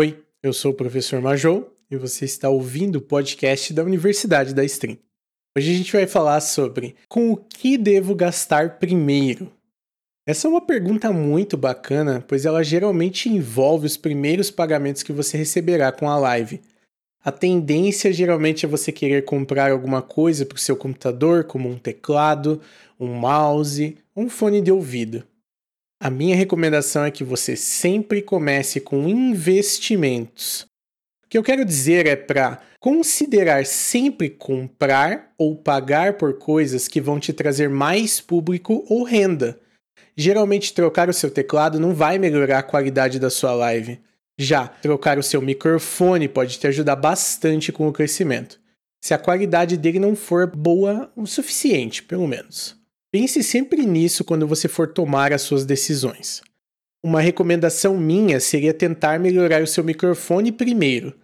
Oi, eu sou o professor Majou e você está ouvindo o podcast da Universidade da Stream. Hoje a gente vai falar sobre com o que devo gastar primeiro. Essa é uma pergunta muito bacana, pois ela geralmente envolve os primeiros pagamentos que você receberá com a live. A tendência geralmente é você querer comprar alguma coisa para o seu computador, como um teclado, um mouse, um fone de ouvido. A minha recomendação é que você sempre comece com investimentos. O que eu quero dizer é para considerar sempre comprar ou pagar por coisas que vão te trazer mais público ou renda. Geralmente, trocar o seu teclado não vai melhorar a qualidade da sua live. Já trocar o seu microfone pode te ajudar bastante com o crescimento, se a qualidade dele não for boa o suficiente, pelo menos. Pense sempre nisso quando você for tomar as suas decisões. Uma recomendação minha seria tentar melhorar o seu microfone primeiro.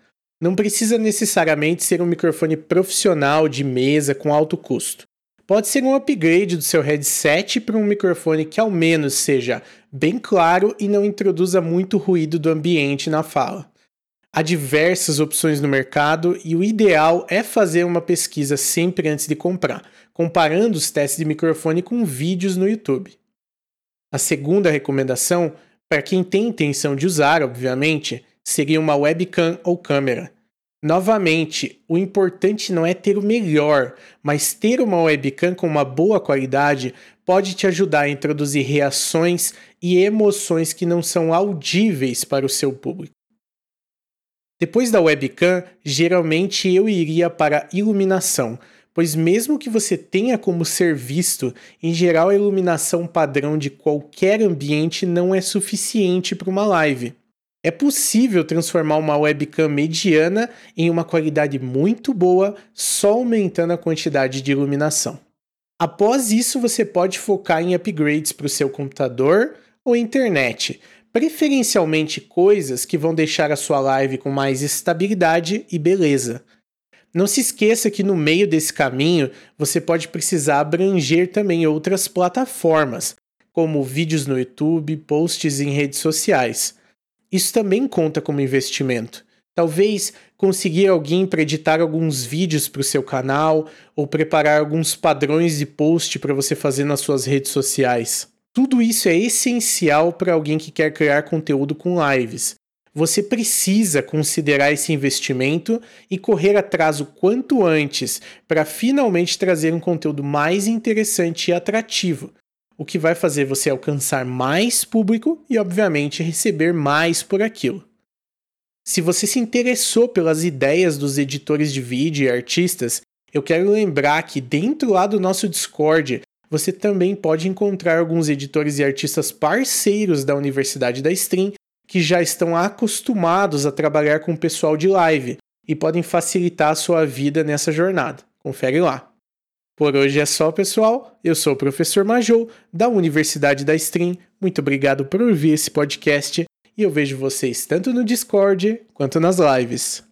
Não precisa necessariamente ser um microfone profissional de mesa com alto custo. Pode ser um upgrade do seu headset para um microfone que ao menos seja bem claro e não introduza muito ruído do ambiente na fala. Há diversas opções no mercado e o ideal é fazer uma pesquisa sempre antes de comprar, comparando os testes de microfone com vídeos no YouTube. A segunda recomendação, para quem tem intenção de usar, obviamente, seria uma webcam ou câmera. Novamente, o importante não é ter o melhor, mas ter uma webcam com uma boa qualidade pode te ajudar a introduzir reações e emoções que não são audíveis para o seu público. Depois da webcam, geralmente eu iria para iluminação, pois mesmo que você tenha como ser visto, em geral a iluminação padrão de qualquer ambiente não é suficiente para uma live. É possível transformar uma webcam mediana em uma qualidade muito boa só aumentando a quantidade de iluminação. Após isso, você pode focar em upgrades para o seu computador ou internet, preferencialmente coisas que vão deixar a sua live com mais estabilidade e beleza. Não se esqueça que no meio desse caminho você pode precisar abranger também outras plataformas, como vídeos no YouTube, posts em redes sociais. Isso também conta como investimento. Talvez conseguir alguém para editar alguns vídeos para o seu canal ou preparar alguns padrões de post para você fazer nas suas redes sociais. Tudo isso é essencial para alguém que quer criar conteúdo com lives. Você precisa considerar esse investimento e correr atrás o quanto antes para finalmente trazer um conteúdo mais interessante e atrativo, o que vai fazer você alcançar mais público e, obviamente, receber mais por aquilo. Se você se interessou pelas ideias dos editores de vídeo e artistas, eu quero lembrar que dentro lá do nosso Discord você também pode encontrar alguns editores e artistas parceiros da Universidade da Stream que já estão acostumados a trabalhar com o pessoal de live e podem facilitar a sua vida nessa jornada. Confere lá. Por hoje é só, pessoal. Eu sou o professor Majou, da Universidade da Stream. Muito obrigado por ouvir esse podcast e eu vejo vocês tanto no Discord quanto nas lives.